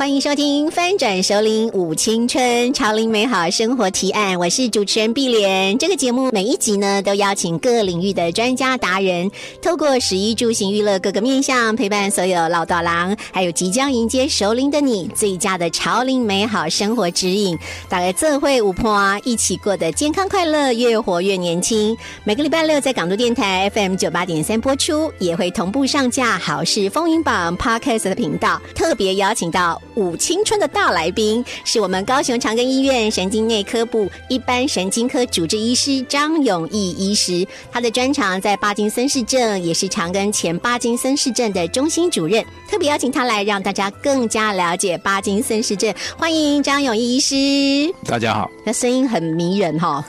欢迎收听翻转首领舞青春潮龄美好生活提案，我是主持人碧莲。这个节目每一集呢，都邀请各领域的专家达人，透过十一住行娱乐各个面向，陪伴所有老道郎，还有即将迎接首领的你，最佳的潮龄美好生活指引。大概这会五婆啊，一起过得健康快乐，越活越年轻。每个礼拜六在港都电台 FM 九八点三播出，也会同步上架好事风云榜 Podcast 的频道，特别邀请到。五青春的大来宾是我们高雄长庚医院神经内科部一般神经科主治医师张永义医师，他的专长在巴金森氏症，也是长庚前巴金森氏症的中心主任，特别邀请他来让大家更加了解巴金森氏症。欢迎张永义医师，大家好，那声音很迷人哈，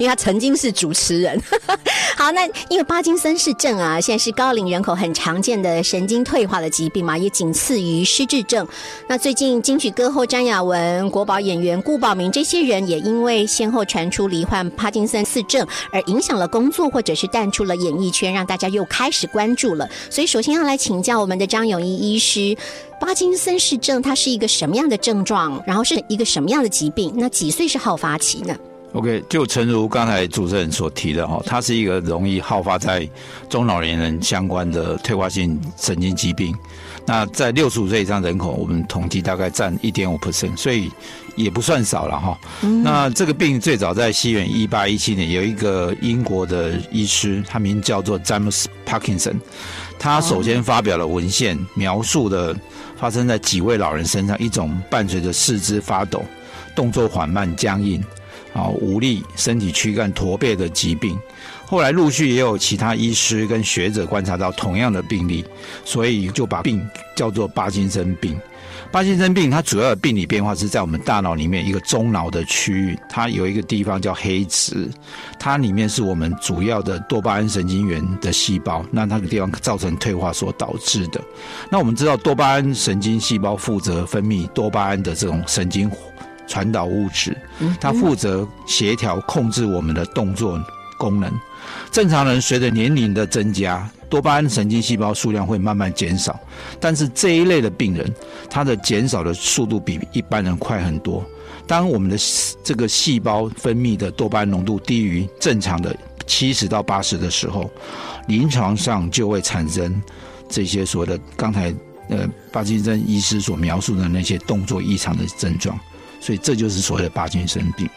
因为他曾经是主持人。好，那因为巴金森氏症啊，现在是高龄人口很常见的神经退化的疾病嘛，也仅次于失智症。那最近金曲歌后张雅文、国宝演员顾宝明这些人，也因为先后传出罹患帕金森氏症，而影响了工作，或者是淡出了演艺圈，让大家又开始关注了。所以，首先要来请教我们的张永义医师，帕金森氏症它是一个什么样的症状？然后是一个什么样的疾病？那几岁是好发期呢？OK，就诚如刚才主持人所提的哈，它是一个容易好发在中老年人相关的退化性神经疾病。那在六十五岁以上人口，我们统计大概占一点五 percent，所以也不算少了哈。那这个病最早在西元一八一七年，有一个英国的医师，他名叫做詹姆斯·帕金森，他首先发表了文献，描述的发生在几位老人身上一种伴随着四肢发抖、动作缓慢、僵硬、啊无力、身体躯干驼背的疾病。后来陆续也有其他医师跟学者观察到同样的病例，所以就把病叫做巴金森病。巴金森病它主要的病理变化是在我们大脑里面一个中脑的区域，它有一个地方叫黑质，它里面是我们主要的多巴胺神经元的细胞，那那个地方造成退化所导致的。那我们知道多巴胺神经细胞负责分泌多巴胺的这种神经传导物质，它负责协调控制我们的动作功能。正常人随着年龄的增加，多巴胺神经细胞数量会慢慢减少，但是这一类的病人，他的减少的速度比一般人快很多。当我们的这个细胞分泌的多巴胺浓度低于正常的七十到八十的时候，临床上就会产生这些所谓的刚才呃巴金森医师所描述的那些动作异常的症状，所以这就是所谓的巴金森病。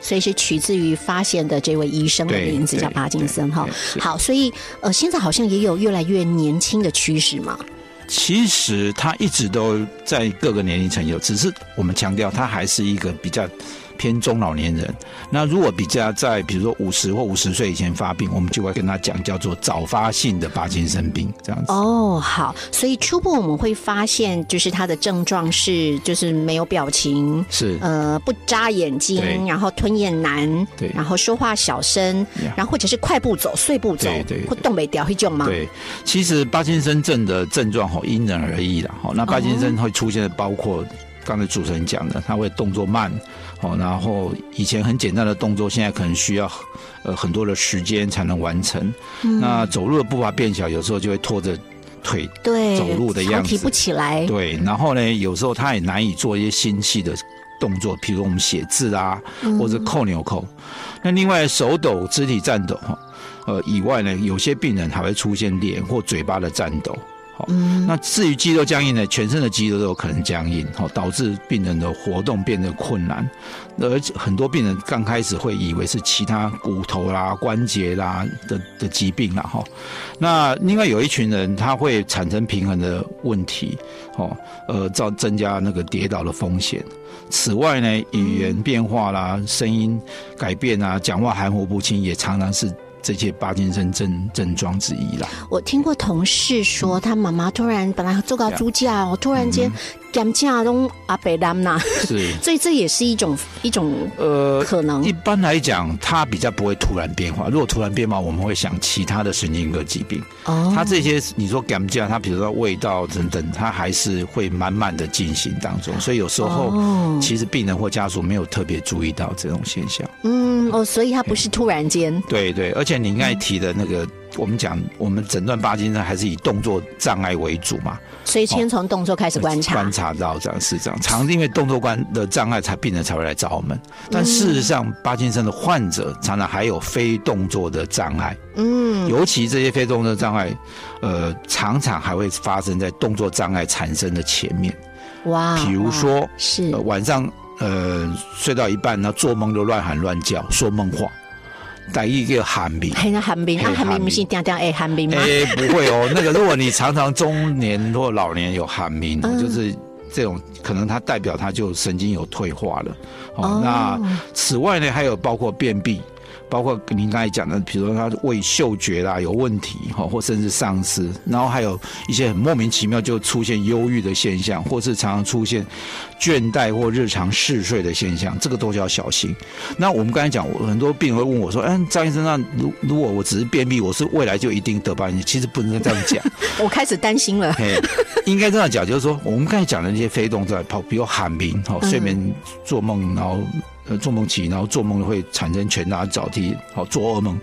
所以是取自于发现的这位医生的名字叫帕金森哈。好，所以呃，现在好像也有越来越年轻的趋势嘛。其实他一直都在各个年龄层有，只是我们强调他还是一个比较。偏中老年人，那如果比较在比如说五十或五十岁以前发病，我们就会跟他讲叫做早发性的帕金森病这样子。哦，好，所以初步我们会发现，就是他的症状是就是没有表情，是。呃不眨眼睛，然后吞咽难，对，然后说话小声，然后或者是快步走、碎步走，对，或动没掉会种吗？对，其实帕金森症的症状好因人而异的，好，那帕金森会出现的包括刚才主持人讲的，他会动作慢。哦，然后以前很简单的动作，现在可能需要呃很多的时间才能完成。那走路的步伐变小，有时候就会拖着腿走路的样子，提不起来。对，然后呢，有时候他也难以做一些心细的动作，比如我们写字啊，或者扣纽扣。那另外手抖、肢体颤抖哈，呃以外呢，有些病人还会出现脸或嘴巴的颤抖。嗯，那至于肌肉僵硬呢，全身的肌肉都有可能僵硬，好导致病人的活动变得困难，而且很多病人刚开始会以为是其他骨头啦、关节啦的的疾病啦，哈。那另外有一群人他会产生平衡的问题，哦，呃，造增加那个跌倒的风险。此外呢，语言变化啦、声音改变啊、讲话含糊不清，也常常是。这些八金森症症状之一啦。我听过同事说，他妈妈突然本来坐高猪架，突然间减价都阿北兰呐，是 所以这也是一种一种呃可能一般来讲，它比较不会突然变化。如果突然变化，我们会想其他的神经科疾病。哦它这些你说感价，它比如说味道等等，它还是会慢慢的进行当中。所以有时候哦其实病人或家属没有特别注意到这种现象。嗯哦，所以它不是突然间对对，而且你刚才提的那个，我们讲我们诊断巴金森还是以动作障碍为主嘛，所以先从动作开始观察。观察到这样是这样，常因为动作关的障碍，才病人才会来找我们。但事实上，巴金森的患者常常还有非动作的障碍，嗯。尤其这些非动作障碍，呃，常常还会发生在动作障碍产生的前面，哇，比如说是。呃晚上呃睡到一半，然后做梦就乱喊乱叫，说梦话，带一个寒冰，寒冰不寒冰是定定哎寒冰吗？哎、不会哦，那个如果你常常中年或老年有喊鸣，嗯就是这种可能它代表它就神经有退化了。哦，哦那此外呢，还有包括便秘。包括您刚才讲的，比如说他胃嗅觉啦有问题哈，或甚至丧失，然后还有一些很莫名其妙就出现忧郁的现象，或是常常出现倦怠或日常嗜睡的现象，这个都是要小心。那我们刚才讲，我很多病人会问我说：“嗯，张医生，那如如果我只是便秘，我是未来就一定得巴金？”其实不能这样讲，我开始担心了。嘿，应该这样讲，就是说我们刚才讲的那些非动作，跑，比如喊鸣，好，睡眠做梦，然后呃做梦起，然后做梦会产生拳打脚踢，好做噩梦。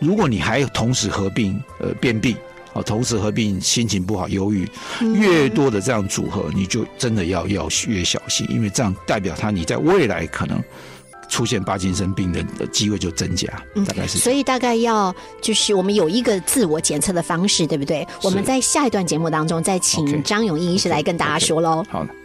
如果你还有同时合并呃便秘。哦，同时合并心情不好、忧郁，越多的这样组合，你就真的要要越小心，因为这样代表他你在未来可能出现帕金森病的的机会就增加，大概是。所以大概要就是我们有一个自我检测的方式，对不对？我们在下一段节目当中再请张永义医师来跟大家说喽。好的。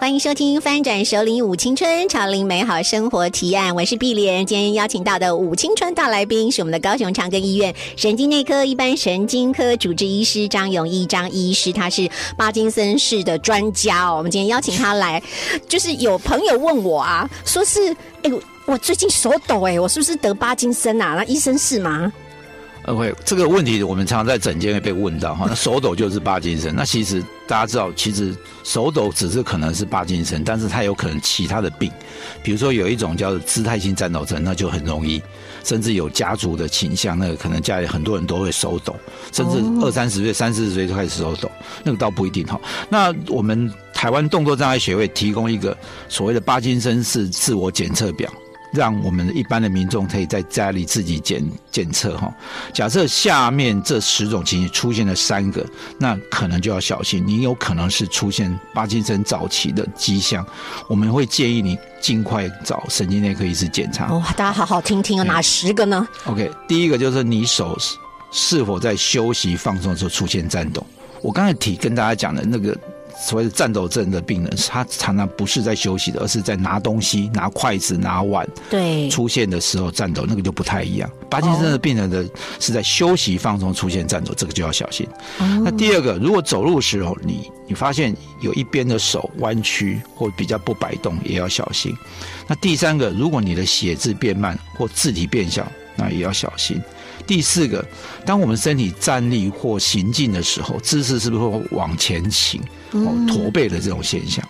欢迎收听《翻转首领舞青春潮领美好生活提案》，我是碧莲。今天邀请到的舞青春大来宾是我们的高雄长庚医院神经内科一般神经科主治医师张永义张医师，他是帕金森氏的专家哦。我们今天邀请他来，就是有朋友问我啊，说是哎、我我最近手抖哎、我是不是得帕金森啊？那医生是吗？OK，这个问题我们常常在诊间会被问到哈。那手抖就是帕金森，那其实大家知道，其实手抖只是可能是帕金森，但是它有可能其他的病，比如说有一种叫做姿态性颤抖症，那就很容易，甚至有家族的倾向，那个可能家里很多人都会手抖，甚至二三十岁、三四十岁就开始手抖，那个倒不一定哈。那我们台湾动作障碍协会提供一个所谓的帕金森是自我检测表。让我们一般的民众可以在家里自己检检测哈。假设下面这十种情形出现了三个，那可能就要小心，你有可能是出现帕金森早期的迹象，我们会建议你尽快找神经内科医师检查。哦，大家好好听听啊，哪十个呢？OK，第一个就是你手是是否在休息放松的时候出现颤抖。我刚才提跟大家讲的那个所谓的颤抖症的病人，他常常不是在休息的，而是在拿东西、拿筷子、拿碗对，出现的时候颤抖，那个就不太一样。帕金森的病人的是在休息放松出现颤抖，这个就要小心。那第二个，如果走路的时候你你发现有一边的手弯曲或比较不摆动，也要小心。那第三个，如果你的写字变慢或字体变小，那也要小心。第四个，当我们身体站立或行进的时候，姿势是不是会往前倾、哦驼背的这种现象？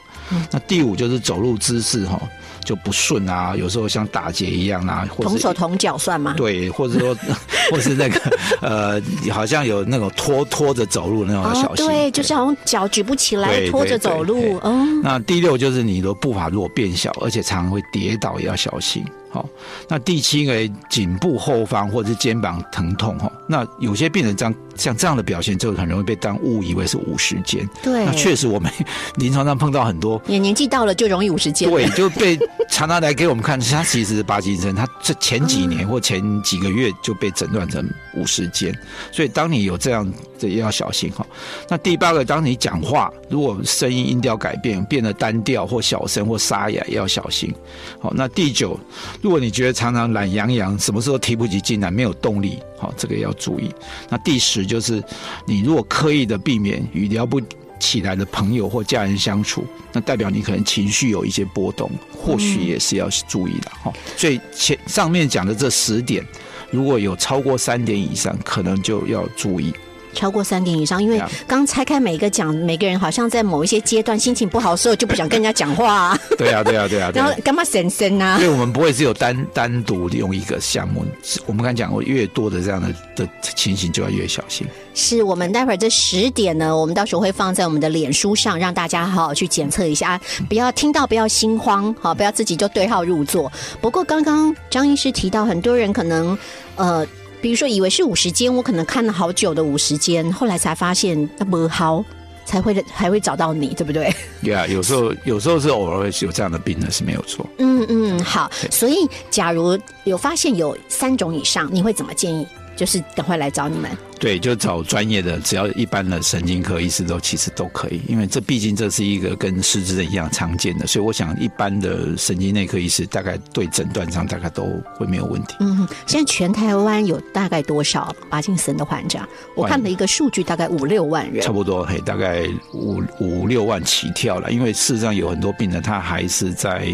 那第五就是走路姿势哈、就不顺啊，有时候像打结一样啊，或者同手同脚算吗？对，或者说，或是那个 呃，好像有那种拖拖着走路那种要小心。哦对，就是好像脚举不起来，拖着走路对。哦，那第六就是你的步伐如果变小，而且常常会跌倒，也要小心。好，那第七个颈部后方或者是肩膀疼痛哈，那有些病人这样像这样的表现，就很容易被当误以为是五十肩。对那确实我们 临床上碰到很多也年纪到了就容易五十肩。对，就被常常来给我们看，他其实是巴金森，他这前几年或前几个月就被诊断成五十肩，所以当你有这样的也要小心哈。那第八个，当你讲话如果声音音调改变，变得单调或小声或沙哑，也要小心。好，那第九，如果你觉得常常懒洋洋，什么时候提不起劲来，没有动力，好，这个也要注意。那第十就是，你如果刻意的避免与聊不起来的朋友或家人相处，那代表你可能情绪有一些波动，或许也是要注意的哈。所以前上面讲的这十点，如果有超过三点以上，可能就要注意。超过三点以上，因为刚拆开每一个讲，每个人好像在某一些阶段心情不好的时候就不想跟人家讲话、啊，对啊，对啊，对啊，对啊然后。干嘛神神啊因为？我们不会只有单单独用一个项目，我们刚讲过，越多的这样的的情形就要越小心。是我们待会儿这十点呢，我们到时候会放在我们的脸书上，让大家好好去检测一下，不要听到不要心慌，好，不要自己就对号入座。不过刚刚张医师提到，很多人可能呃。比如说，以为是五十间，我可能看了好久的五十间，后来才发现那不好，才会还会找到你，对不对？对啊，有时候有时候是偶尔会有这样的病呢是没有错。嗯嗯，好。所以，假如有发现有三种以上，你会怎么建议？就是赶快来找你们。对，就找专业的，只要一般的神经科医师都其实都可以，因为这毕竟这是一个跟失智症一样常见的，所以我想一般的神经内科医师大概对诊断上大概都会没有问题。嗯，现在全台湾有大概多少帕金森的患者？我看了一个数据，大概五六万人差。不多，嘿，大概五五六万起跳了。因为事实上有很多病人他还是在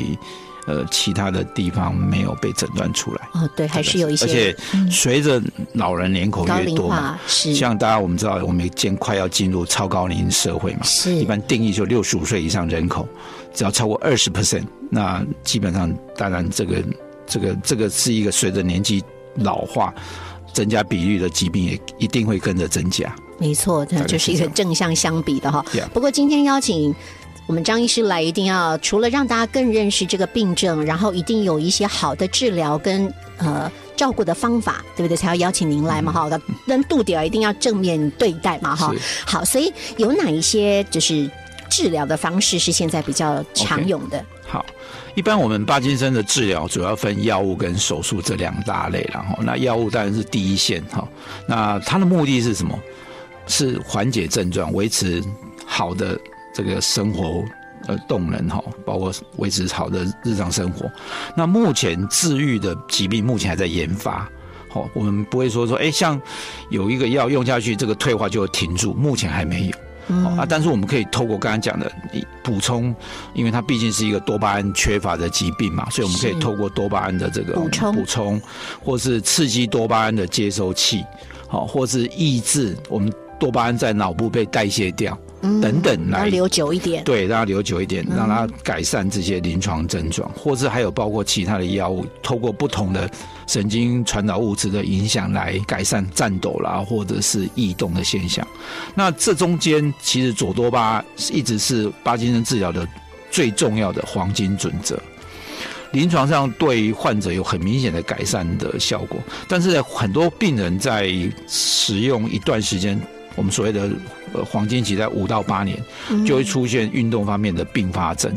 呃其他的地方没有被诊断出来，哦，对，还是有一些而且随着老人人口越多嘛化，，是像大家我们知道，我们渐快要进入超高龄社会嘛，是一般定义就六十五岁以上人口，只要超过二十 percent，那基本上当然这个这个这个是一个随着年纪老化增加比率的疾病也一定会跟着增加。没错，那就是一个正向相比的哈。不过今天邀请。我们张医师来，一定要除了让大家更认识这个病症，然后一定有一些好的治疗跟呃照顾的方法，对不对？才要邀请您来嘛哈。跟度点一定要正面对待嘛哈。好，所以有哪一些就是治疗的方式是现在比较常用的？好，一般我们帕金森的治疗主要分药物跟手术这两大类，然后那药物当然是第一线哈。那它的目的是什么？是缓解症状，维持好的这个生活呃动能哈，包括维持好的日常生活。那目前治愈的疾病目前还在研发。哦，我们不会说说，哎，像有一个药用下去，这个退化就会停住，目前还没有。哦啊，但是我们可以透过刚刚讲的补充，因为它毕竟是一个多巴胺缺乏的疾病嘛，所以我们可以透过多巴胺的这个补充补充，或是刺激多巴胺的接收器，好、或是抑制我们多巴胺在脑部被代谢掉，等等来要留久一点。对，让它留久一点，让它改善这些临床症状，或是还有包括其他的药物，透过不同的神经传导物质的影响来改善颤抖啦，或者是异动的现象。那这中间其实左多巴一直是巴金森治疗的最重要的黄金准则。临床上对患者有很明显的改善的效果，但是很多病人在使用一段时间，我们所谓的呃黄金期在五到八年，就会出现运动方面的并发症。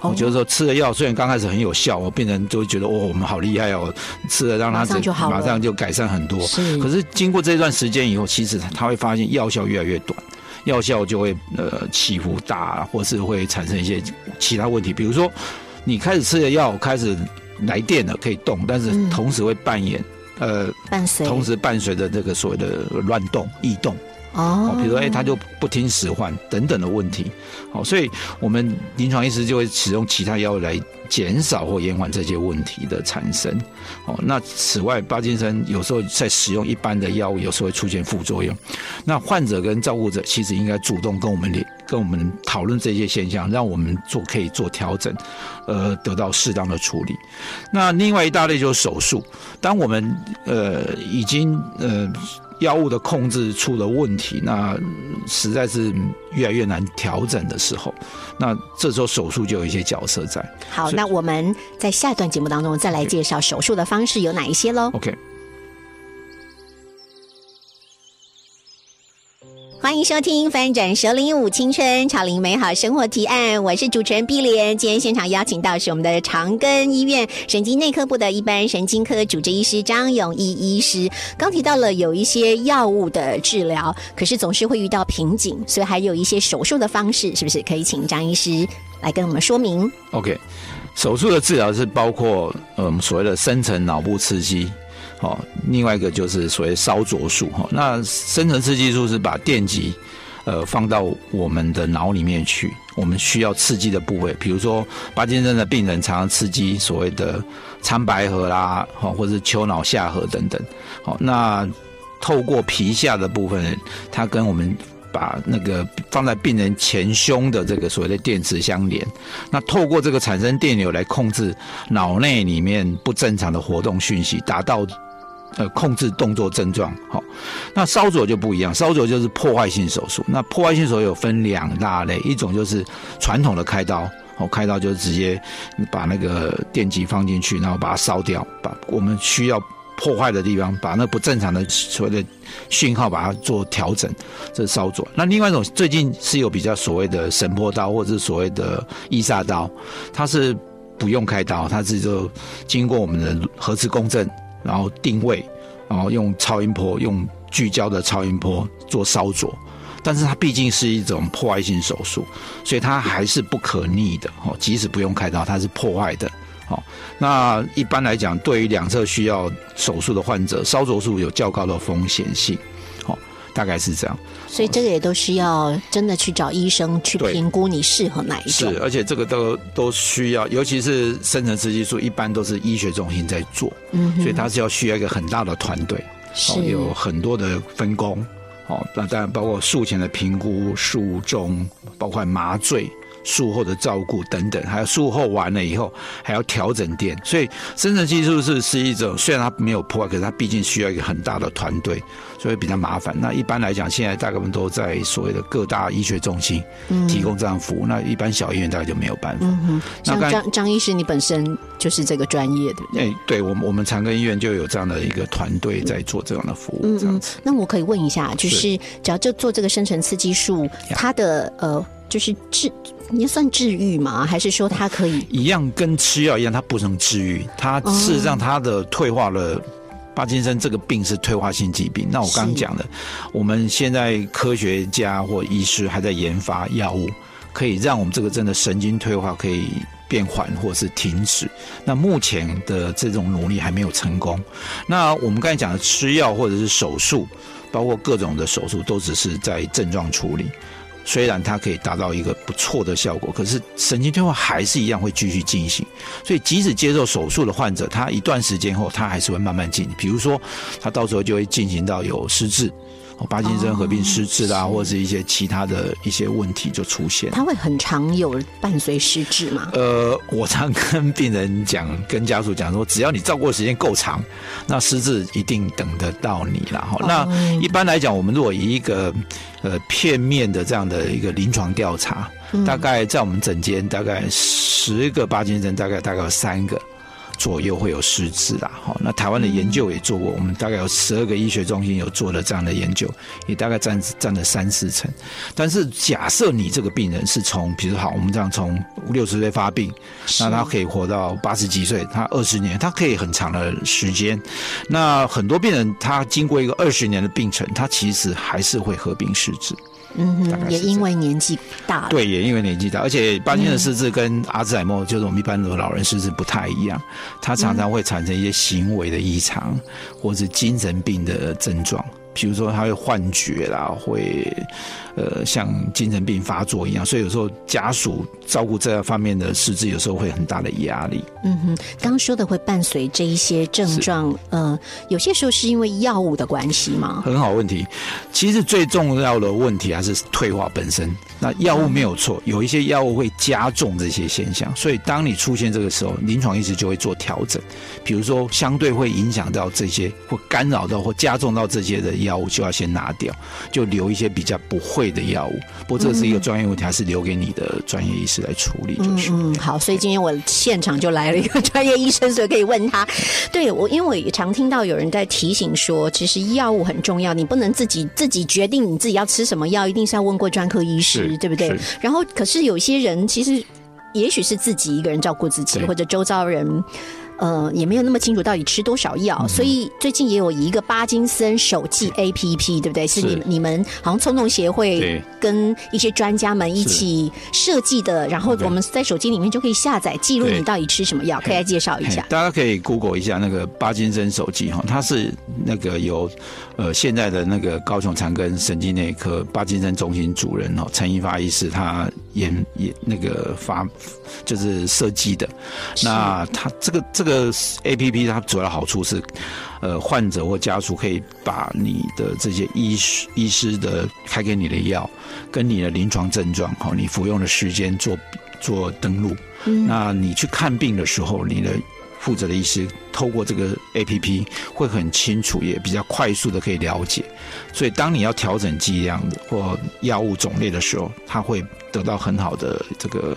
我就是说，吃了药虽然刚开始很有效，我病人就会觉得哦，我们好厉害哦，吃了让他马上就改善很多。是。可是经过这段时间以后，其实他会发现药效越来越短，药效就会呃起伏大，或是会产生一些其他问题，比如说你开始吃的药，开始来电了，可以动，但是嗯。同时会扮演。呃，伴随。同时伴随着这个所谓的乱动、异动，哦，比如说，哎、他就不听使唤等等的问题，好，所以我们临床医师就会使用其他药物来减少或延缓这些问题的产生。哦，那此外，巴金森有时候在使用一般的药物，有时候会出现副作用。那患者跟照顾者其实应该主动跟我们联跟我们讨论这些现象，让我们做可以做调整，呃，得到适当的处理。那另外一大类就是手术，当我们呃已经呃药物的控制出了问题，那实在是越来越难调整的时候，那这时候手术就有一些角色在。好，那我们在下一段节目当中再来介绍手术的方式有哪一些喽。OK，欢迎收听《翻转首领舞青春潮龄美好生活提案》，我是主持人碧莲。今天现场邀请到是我们的长庚医院神经内科部的一般神经科主治医师张永义医师。刚提到了有一些药物的治疗，可是总是会遇到瓶颈，所以还有一些手术的方式，是不是可以请张医师来跟我们说明？OK，手术的治疗是包括嗯所谓的深层脑部刺激，哦，另外一个就是所谓烧灼术哈。那深层刺激术是把电极呃放到我们的脑里面去，我们需要刺激的部位，比如说巴金森的病人常常刺激所谓的苍白核啦，好，或者是丘脑下核等等，好，那透过皮下的部分，它跟我们把那个放在病人前胸的这个所谓的电池相连，那透过这个产生电流来控制脑内里面不正常的活动讯息，达到。呃，控制动作症状，好，那烧灼就不一样，烧灼就是破坏性手术。那破坏性手术有分两大类，一种就是传统的开刀，哦，开刀就是直接把那个电极放进去，然后把它烧掉，把我们需要破坏的地方，把那不正常的所谓的讯号把它做调整，这是烧灼。那另外一种最近是有比较所谓的神波刀，或者是所谓的伊萨刀，它是不用开刀，它是就经过我们的核磁共振。然后定位，然后用超音波，用聚焦的超音波做烧灼，但是它毕竟是一种破坏性手术，所以它还是不可逆的哦。即使不用开刀，它是破坏的。哦，那一般来讲，对于两侧需要手术的患者，烧灼术有较高的风险性。好，大概是这样。所以这个也都是要真的去找医生去评估你适合哪一种。是，而且这个都都需要，尤其是深层刺激素，一般都是医学中心在做，嗯，所以它是要需要一个很大的团队，是有很多的分工，哦，那当然包括术前的评估、术中，包括麻醉。术后的照顾等等，还有术后完了以后还要调整电，所以深层技术是是一种虽然它没有破坏，可是它毕竟需要一个很大的团队，所以比较麻烦。那一般来讲，现在大概我们都在所谓的各大医学中心提供这样服务，那一般小医院大概就没有办法。嗯像张张医师，你本身就是这个专业，对不对？哎，对我们我们长庚医院就有这样的一个团队在做这样的服务，这样子。那我可以问一下，就是只要就做这个生成刺激术，它的呃。就是治，你算治愈吗？还是说它可以 一样跟吃药一样？它不能治愈，它事实上它的退化了。帕金森这个病是退化性疾病。那我刚刚讲的，我们现在科学家或医师还在研发药物，可以让我们这个真的神经退化可以变缓或是停止。那目前的这种努力还没有成功。那我们刚才讲的吃药或者是手术，包括各种的手术，都只是在症状处理。虽然它可以达到一个不错的效果，可是神经退化还是一样会继续进行。所以，即使接受手术的患者，他一段时间后，他还是会慢慢进。比如说，他到时候就会进行到有失智。帕金森合并失智啦，或者是一些其他的一些问题就出现。他会很常有伴随失智吗？呃，我常跟病人讲，跟家属讲说，只要你照顾的时间够长，那失智一定等得到你了。哈，那一般来讲，我们如果以一个呃片面的这样的一个临床调查，大概在我们诊间，大概十个巴金森，大概大概有三个。左右会有失智啦，好，那台湾的研究也做过，我们大概有十二个医学中心有做了这样的研究，也大概占占了三四成。但是假设你这个病人是从，比如好，我们这样从六十岁发病，那他可以活到八十几岁，他二十年，他可以很长的时间。那很多病人他经过一个二十年的病程，他其实还是会合并失智。嗯哼，也因为年纪大，对，也因为年纪大，而且巴金的失智跟阿兹海默，就是我们一般的老人失智不太一样，他常常会产生一些行为的异常，或是精神病的症状。比如说他会幻觉啦，会呃像精神病发作一样，所以有时候家属照顾这方面的失智，有时候会很大的压力。嗯哼，刚刚说的会伴随这一些症状，呃，有些时候是因为药物的关系吗？很好问题，其实最重要的问题还是退化本身。那药物没有错，有一些药物会加重这些现象，所以当你出现这个时候，临床医师就会做调整，比如说相对会影响到这些，或干扰到或加重到这些的。药物就要先拿掉，就留一些比较不会的药物。不过这是一个专业问题，还是留给你的专业医师来处理就是。嗯，好，所以今天我现场就来了一个专业医生，所以可以问他。对我，因为我也常听到有人在提醒说，其实药物很重要，你不能自己自己决定你自己要吃什么药，一定是要问过专科医师，对不对？然后，可是有些人其实也许是自己一个人照顾自己，或者周遭人。呃，也没有那么清楚到底吃多少药，所以最近也有一个巴金森手记 A P P，对不对？是你你们好像冲动协会跟一些专家们一起设计的，然后我们在手机里面就可以下载记录你到底吃什么药，可以来介绍一下。大家可以 Google 一下那个巴金森手记哈，它是那个有。呃，现在的那个高雄长庚神经内科巴金森中心主任哦，陈一发医师，他研研那个发就是设计的。那他这个这个 A P P 它主要好处是，呃，患者或家属可以把你的这些医师医师的开给你的药，跟你的临床症状哦，你服用的时间做做登录。那你去看病的时候，你的负责的医师透过这个 A P P 会很清楚，也比较快速的可以了解。所以当你要调整剂量或药物种类的时候，他会得到很好的这个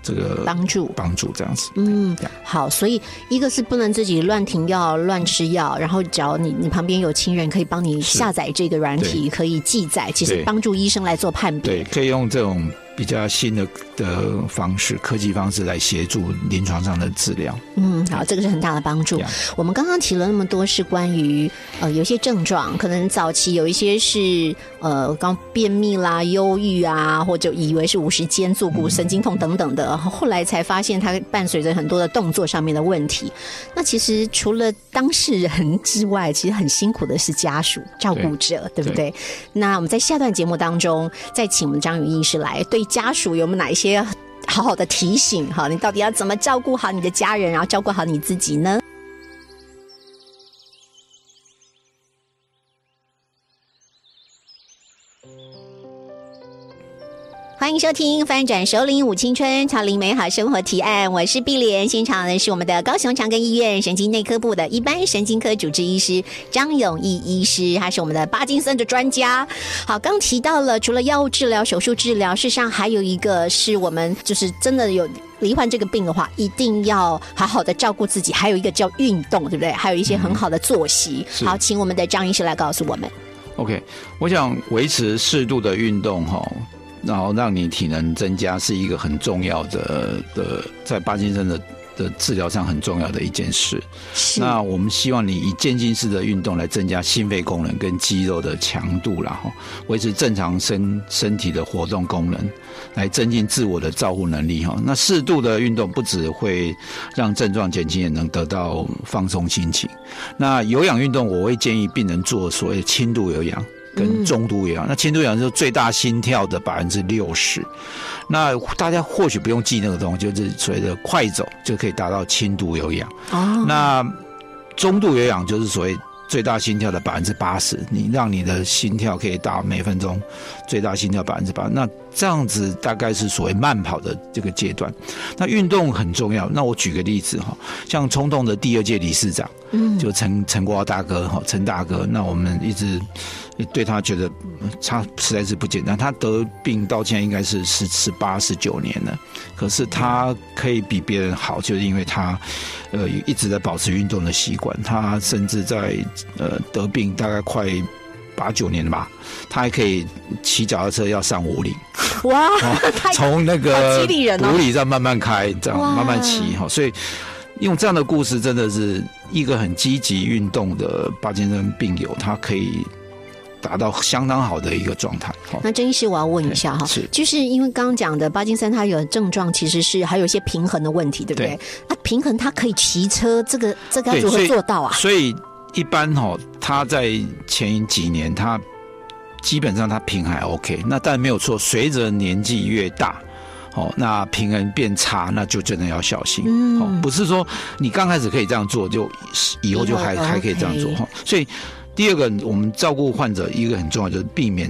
这个帮助帮助这样子。嗯，好，所以一个是不能自己乱停药、乱吃药，然后只要你你旁边有亲人可以帮你下载这个软体，可以记载，其实对帮助医生来做判别对，。可以用这种比较新的的方式、科技方式来协助临床上的治疗。嗯，好，这个是很大的帮助。我们刚刚提了那么多，是关于呃有一些症状，可能早期有一些是呃刚便秘啦、忧郁啊，或者以为是五十肩、坐骨神经痛等等的，后来才发现它伴随着很多的动作上面的问题。那其实除了当事人之外，其实很辛苦的是家属、照顾者，对不对？那我们在下段节目当中，再请我们张宇医师来对家属有没有哪一些好好的提醒？哈，你到底要怎么照顾好你的家人，然后照顾好你自己呢？欢迎收听《翻转首领舞青春，潮领美好生活提案》，我是碧莲。现场呢是我们的高雄长庚医院神经内科部的一般神经科主治医师张永义医师，他是我们的巴金森的专家。好，刚提到了，除了药物治疗、手术治疗，事实上还有一个是我们就是真的有。罹患这个病的话，一定要好好的照顾自己。还有一个叫运动，对不对？还有一些很好的作息。是好，请我们的张医师来告诉我们。OK，我想维持适度的运动哈，然后让你体能增加，是一个很重要的的在帕金森的的治疗上很重要的一件事。那我们希望你以渐进式的运动来增加心肺功能跟肌肉的强度然后维持正常身身体的活动功能，来增进自我的照护能力哈。那适度的运动不只会让症状减轻，也能得到放松心情。那有氧运动，我会建议病人做所谓的轻度有氧。跟中度有氧，那轻度有氧就是最大心跳的百分之六十。那大家或许不用记那个东西，就是所谓的快走就可以达到轻度有氧。哦，那中度有氧就是所谓最大心跳的百分之八十，你让你的心跳可以达每分钟最大心跳百分之八，那这样子大概是所谓慢跑的这个阶段。那运动很重要。那我举个例子哈，像冲动的第二届理事长，嗯就陈陈国豪大哥哈，陈大哥，那我们一直对他觉得嗯他实在是不简单。他得病到现在应该是十十八十九年了，可是他可以比别人好，就是因为他呃一直在保持运动的习惯。他甚至在呃得病大概快八九年了吧，他还可以骑脚踏车要上五岭。哇，从那个激励人哦埔里再慢慢开，这样慢慢骑哈，所以用这样的故事，真的是一个很积极运动的帕金森病友，他可以达到相当好的一个状态。哈，那郑医师，我要问一下哈，是就是因为刚刚讲的巴金森，他有症状，其实是还有一些平衡的问题，对不对？对那平衡他可以骑车，这个这个要如何做到啊？所以一般哈，他在前几年他基本上他平衡还 OK，那但没有错，随着年纪越大。哦，那平衡变差，那就真的要小心。嗯哦，不是说你刚开始可以这样做，就以后就还还可以这样做哈。所以第二个，我们照顾患者一个很重要就是避免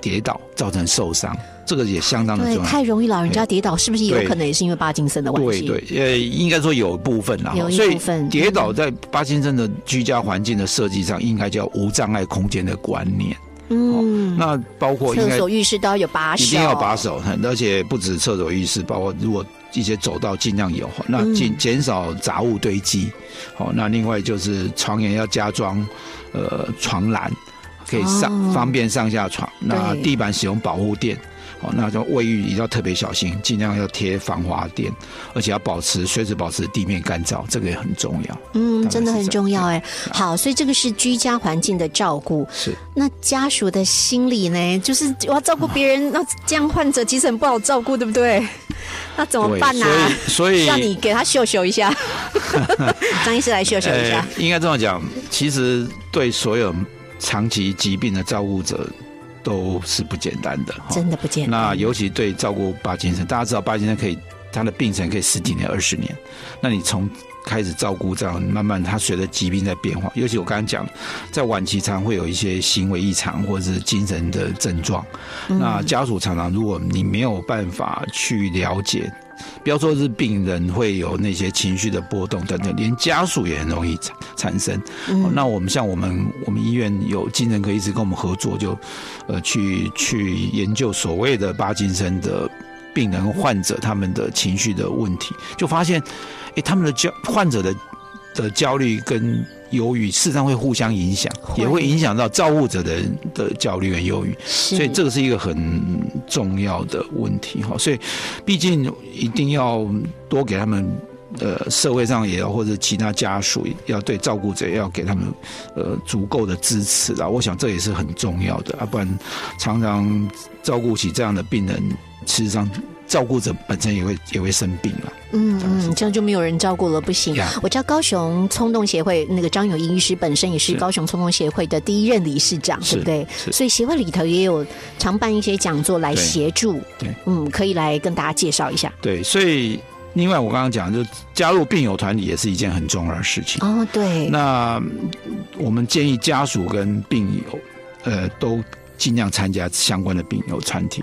跌倒造成受伤，这个也相当的，重要。太容易老人家跌倒，是不是有可能也是因为巴金森的关系？对对，呃，应该说有部分啦，有一部分跌倒在巴金森的居家环境的设计上，应该叫无障碍空间的观念。嗯，那包括应厕所浴室都要有把手，一定要把手，而且不止厕所、浴室，包括如果一些走道尽量有，那嗯减减少杂物堆积。好，那另外就是床沿要加装呃床栏，可以上、哦方便上下床。那地板使用保护垫。好，那叫卫浴也要特别小心，尽量要贴防滑垫，而且要保持随时保持地面干燥，这个也很重要。嗯，真的很重要哎。好，所以这个是居家环境的照顾。是。那家属的心理呢？就是我要照顾别人，那这样患者其实很不好照顾，对不对？那怎么对，办呢、所以所以让你给他秀秀一下，张医师来秀秀一下。呃应该这么讲，其实对所有长期疾病的照顾者都是不简单的。真的不简单。那尤其对照顾帕金森，大家知道帕金森可以他的病程可以十几年、二十年，那你从开始照顾这样，慢慢他随着疾病在变化，尤其我刚刚讲，在晚期常会有一些行为异常或者是精神的症状，那家属常常如果你没有办法去了解。不要说是病人会有那些情绪的波动等等，连家属也很容易产产生。哦那我们像我们我们医院有精神科医师跟我们合作，就呃去去研究所谓的巴金森的病人患者他们的情绪的问题，就发现，诶，他们的焦患者的的焦虑跟忧郁，事实上会互相影响，也会影响到照顾者的的焦虑跟忧郁。所以这个是一个很重要的问题哈。所以，毕竟一定要多给他们。呃，社会上也要或者其他家属要对照顾者要给他们呃足够的支持啦，我想这也是很重要的啊，不然常常照顾起这样的病人，事实上照顾者本身也会也会生病了。嗯嗯，这样就没有人照顾了，不行呀。我知道高雄冲动协会那个张永英医师本身也是是高雄冲动协会的第一任理事长，是对不对？所以协会里头也有常办一些讲座来协助。对，嗯，可以来跟大家介绍一下。对，所以另外我刚刚讲，就加入病友团体也是一件很重要的事情。哦，对，那我们建议家属跟病友，呃，都尽量参加相关的病友团体。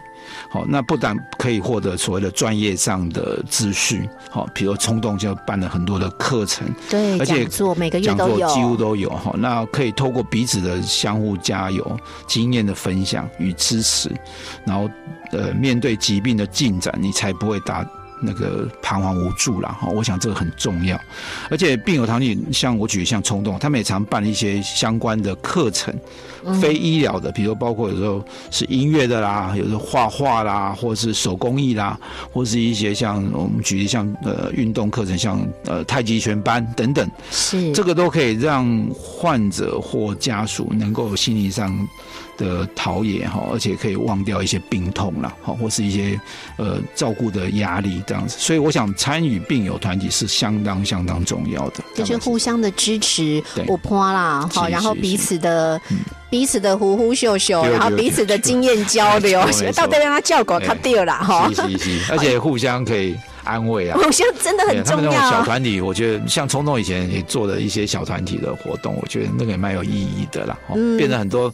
好，那不但可以获得所谓的专业上的资讯，好，比如冲动就办了很多的课程，对，而且讲座每个月都有，几乎都有哈。那可以透过彼此的相互加油、经验的分享与支持，然后呃，面对疾病的进展，你才不会打。那个彷徨无助啦，哈，我想这个很重要。而且病友团体，像我举像冲动，他们也常办一些相关的课程，非医疗的，比如包括有时候是音乐的啦，有时候画画啦，或是手工艺啦，或是一些像我们举例像呃运动课程，像呃太极拳班等等，是这个都可以让患者或家属能够心理上的陶冶哈，而且可以忘掉一些病痛啦，哈，或是一些呃照顾的压力这样子。所以我想参与病友团体是相当相当重要的，就是互相的支持对，我泼啦，好，然后彼此的。彼此的呼呼秀秀，然后彼此的经验交流到底让他叫狗他掉了哈，而且互相可以安慰啊。我觉得真的很重要他们那种小。团体，我觉得像冲动以前也做的一些小团体的活动，我觉得那个也蛮有意义的啦。变成很多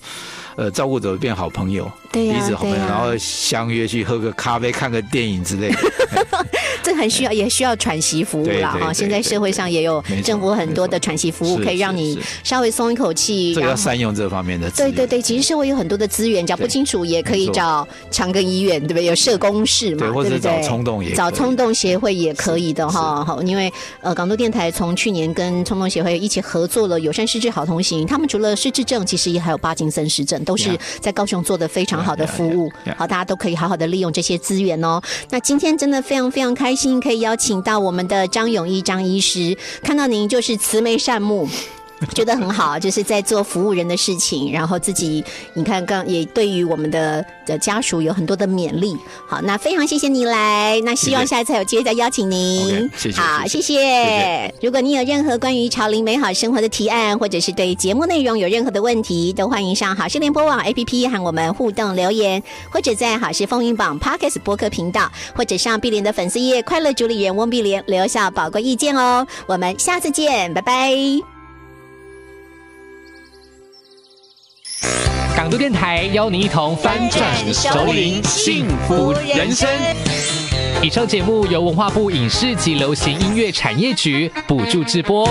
呃照顾者变好朋友，对呀彼此好朋友，然后相约去喝个咖啡、看个电影之类的。这很需要，也需要喘息服务啦哈。现在社会上也有政府很多的喘息服务，可以让你稍微松一口气。这个要善用这方面的。对对对，其实社会有很多的资源，讲不清楚也可以找长庚医院，对不对？有社工室嘛，对不对？找冲动也找冲动协会也可以的哈。好，因为呃，港都电台从去年跟冲动协会一起合作了友善失智好同行，他们除了失智症，其实也还有帕金森氏症，都是在高雄做的非常好的服务。好，大家都可以好好的利用这些资源哦。那今天真的非常非常开可以邀请到我们的张永义张医师，看到您就是慈眉善目。觉得很好，就是在做服务人的事情，然后自己你看刚也对于我们的的家属有很多的勉励。好，那非常谢谢你来，那希望下一次还有机会再邀请您 OK，。谢谢好，谢谢谢谢。如果你有任何关于潮林美好生活的提案，或者是对节目内容有任何的问题，都欢迎上好事联播网 APP 和我们互动留言，或者在好事风云榜 Podcast 播客频道，或者上碧莲的粉丝页快乐主理人翁碧莲留下宝贵意见哦。我们下次见，拜拜。港都电台邀您一同翻转熟龄幸福人生。以上节目由文化部影视及流行音乐产业局补助直播。